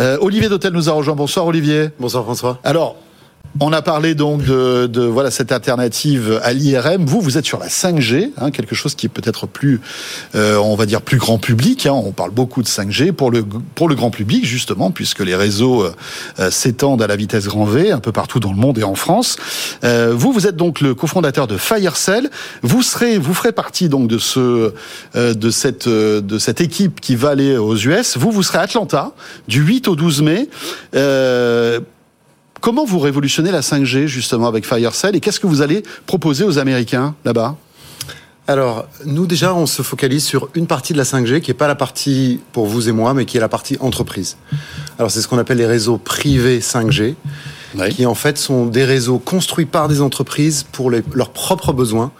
Euh, Olivier Dautel nous a rejoint. Bonsoir Olivier. Bonsoir François. Alors, on a parlé donc de, voilà cette alternative à l'IRM. Vous, vous êtes sur la 5G, hein, quelque chose qui est peut-être plus, euh, on va dire plus grand public. Hein. On parle beaucoup de 5G pour le pour le grand public justement, puisque les réseaux euh, s'étendent à la vitesse grand V un peu partout dans le monde et en France. Euh, vous, vous êtes donc le cofondateur de Firecell. Vous serez, vous ferez partie donc de ce euh, de cette euh, de cette équipe qui va aller aux US. Vous, vous serez à Atlanta du 8 au 12 mai. Euh, Comment vous révolutionnez la 5G justement avec Firecell et qu'est-ce que vous allez proposer aux Américains là-bas? Alors, nous déjà, on se focalise sur une partie de la 5G qui n'est pas la partie pour vous et moi, mais qui est la partie entreprise. Alors, c'est ce qu'on appelle les réseaux privés 5G, oui. qui en fait sont des réseaux construits par des entreprises pour les, leurs propres besoins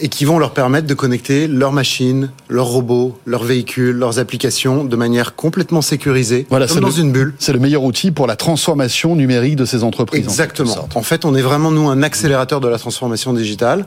et qui vont leur permettre de connecter leurs machines, leurs robots, leurs véhicules, leurs applications de manière complètement sécurisée, voilà, comme dans le, une bulle. C'est le meilleur outil pour la transformation numérique de ces entreprises. Exactement. En, en, fait, on est vraiment, nous, un accélérateur de la transformation digitale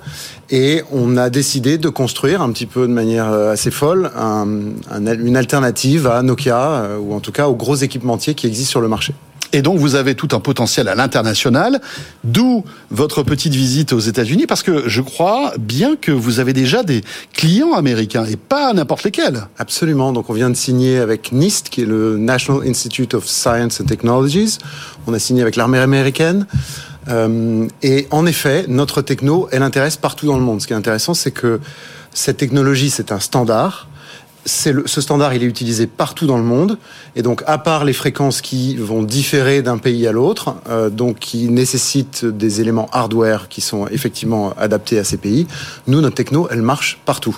et on a décidé de construire un petit peu de manière euh, assez folle un, un, une alternative à Nokia euh, ou en tout cas aux gros équipementiers qui existent sur le marché. Et donc vous avez tout un potentiel à l'international, d'où votre petite visite aux États-Unis, parce que je crois bien que vous avez déjà des clients américains et pas n'importe lesquels. Absolument. Donc on vient de signer avec NIST, qui est le National Institute of Science and Technologies. On a signé avec l'armée américaine. Euh, et en effet, notre techno, elle intéresse partout dans le monde. Ce qui est intéressant, c'est que cette technologie, c'est un standard le, ce standard, il est utilisé partout dans le monde. Et donc, à part les fréquences qui vont différer d'un pays à l'autre, euh, donc qui nécessitent des éléments hardware qui sont effectivement adaptés à ces pays, nous, notre techno, elle marche partout.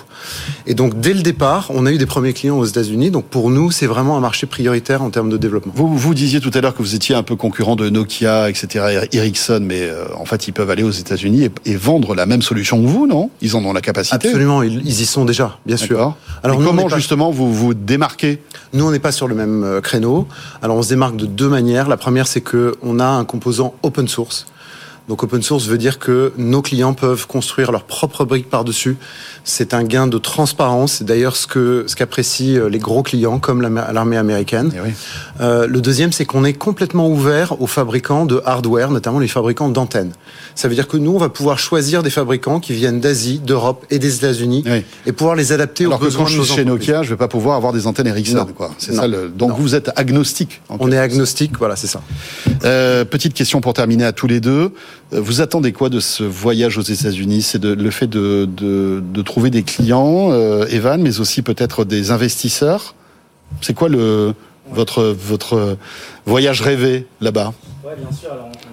Et donc, dès le départ, on a eu des premiers clients aux États-Unis. Donc, pour nous, c'est vraiment un marché prioritaire en termes de développement. Vous, vous disiez tout à l'heure que vous étiez un peu concurrent de Nokia, etc., Ericsson, mais euh, en fait, ils peuvent aller aux États-Unis et, et, vendre la même solution que vous, non? Ils en ont la capacité Absolument, ils, ils y sont déjà, bien sûr. Alors, nous, comment justement vous vous démarquez Nous, on n'est pas sur le même créneau. Alors, on se démarque de deux manières. La première, c'est que on a un composant open source. Donc open source veut dire que nos clients peuvent construire leurs propres briques par-dessus. C'est un gain de transparence. C'est d'ailleurs ce que ce qu'apprécient les gros clients comme l'armée américaine. oui. euh, le deuxième, c'est qu'on est complètement ouvert aux fabricants de hardware, notamment les fabricants d'antennes. Ça veut dire que nous, on va pouvoir choisir des fabricants qui viennent d'Asie, d'Europe et des États-Unis oui. et pouvoir les adapter Alors aux besoins que quand de nos je suis chez Nokia, je vais pas pouvoir avoir des antennes Ericsson. C'est ça. Le... Donc non. vous êtes agnostique. On est agnostique, voilà, c'est ça. Euh, petite question pour terminer à tous les deux. Vous attendez quoi de ce voyage aux États-Unis? C'est le fait de, de, de, trouver des clients, euh, Evan, mais aussi peut-être des investisseurs? C'est quoi le votre votre voyage rêvé là-bas? Ouais,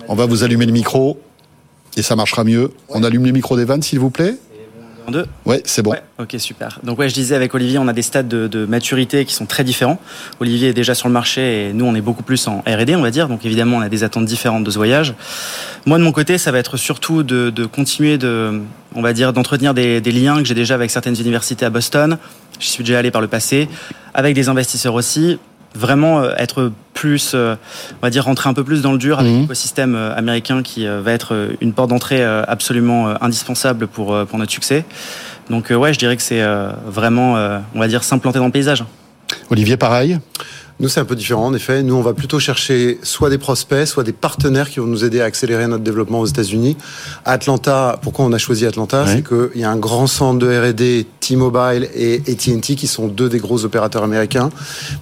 on, on va vous allumer le micro et ça marchera mieux. Ouais. On allume le micro d'Evan, s'il vous plaît. En deux Ouais, c'est bon. Ouais, ok, super. Donc ouais, je disais avec Olivier, on a des stades de, de, maturité qui sont très différents. Olivier est déjà sur le marché et nous, on est beaucoup plus en R&D, on va dire. Donc évidemment, on a des attentes différentes de ce voyage. Moi, de mon côté, ça va être surtout de, de continuer de, on va dire, d'entretenir des, des, liens que j'ai déjà avec certaines universités à Boston. J'y suis déjà allé par le passé, avec des investisseurs aussi vraiment être plus, on va dire, rentrer un peu plus dans le dur avec mmh. l'écosystème américain qui va être une porte d'entrée absolument indispensable pour, pour notre succès. Donc ouais, je dirais que c'est vraiment, on va dire, s'implanter dans le paysage. Olivier, pareil? Nous, c'est un peu différent, en effet. Nous, on va plutôt chercher soit des prospects, soit des partenaires qui vont nous aider à accélérer notre développement aux États-Unis. Atlanta, pourquoi on a choisi Atlanta? Oui. C'est qu'il y a un grand centre de R&D, T-Mobile et AT&T, qui sont deux des gros opérateurs américains.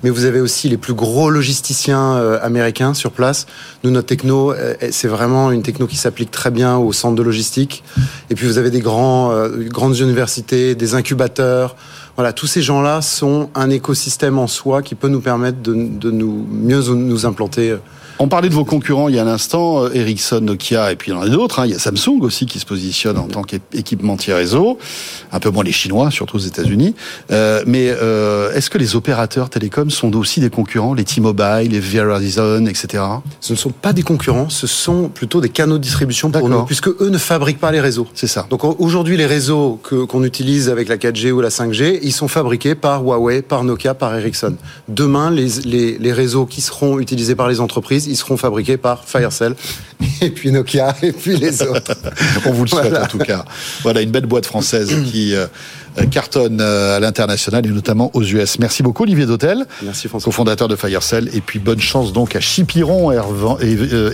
Mais vous avez aussi les plus gros logisticiens euh, américains sur place. Nous, notre techno, euh, c'est vraiment une techno qui s'applique très bien au centre de logistique. Et puis, vous avez des grands, euh, grandes universités, des incubateurs. Voilà, tous ces gens-là sont un écosystème en soi qui peut nous permettre de, de nous mieux nous implanter. On parlait de vos concurrents il y a un instant, Ericsson, Nokia, et puis il y en a d'autres. Hein. Il y a Samsung aussi qui se positionne en tant qu'équipementier réseau, un peu moins les Chinois, surtout aux États-Unis. Euh, mais euh, est-ce que les opérateurs télécoms sont aussi des concurrents, les T-Mobile, les Verizon, etc. Ce ne sont pas des concurrents, ce sont plutôt des canaux de distribution pour nous, puisque eux ne fabriquent pas les réseaux. C'est ça. Donc aujourd'hui, les réseaux que qu'on utilise avec la 4G ou la 5G, ils sont fabriqués par Huawei, par Nokia, par Ericsson. Demain, les, les, les réseaux qui seront utilisés par les entreprises, ils seront fabriqués par Firecell, et puis Nokia, et puis les autres. On vous le souhaite voilà. en tout cas. Voilà une belle boîte française qui euh, cartonne à l'international et notamment aux US. Merci beaucoup Olivier Dautel, Merci François. cofondateur de Firecell et puis bonne chance donc à Chipiron et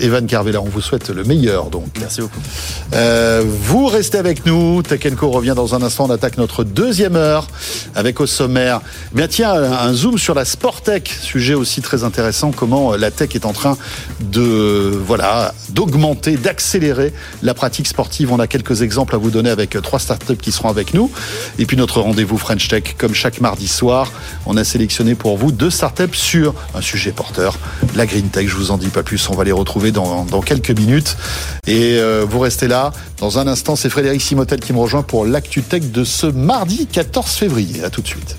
Evan Carvela. On vous souhaite le meilleur donc. Merci beaucoup. Euh, vous restez avec nous. Tech revient dans un instant. On attaque notre deuxième heure avec au sommaire. Eh bien tiens, un zoom sur la sport tech, sujet aussi très intéressant. Comment la tech est en train de voilà d'augmenter, d'accélérer la pratique sportive. On a quelques exemples à vous donner avec trois startups qui seront avec nous. Et puis notre rendez-vous French Tech, comme chaque mardi soir, on a sélectionné pour vous deux startups sur un sujet porteur, la green tech. Je vous en dis pas plus. On va les retrouver dans, quelques minutes. Et euh, vous restez là. Dans un instant, c'est Frédéric Simotel qui me rejoint pour l'actu tech de ce mardi 14 février. À tout de suite.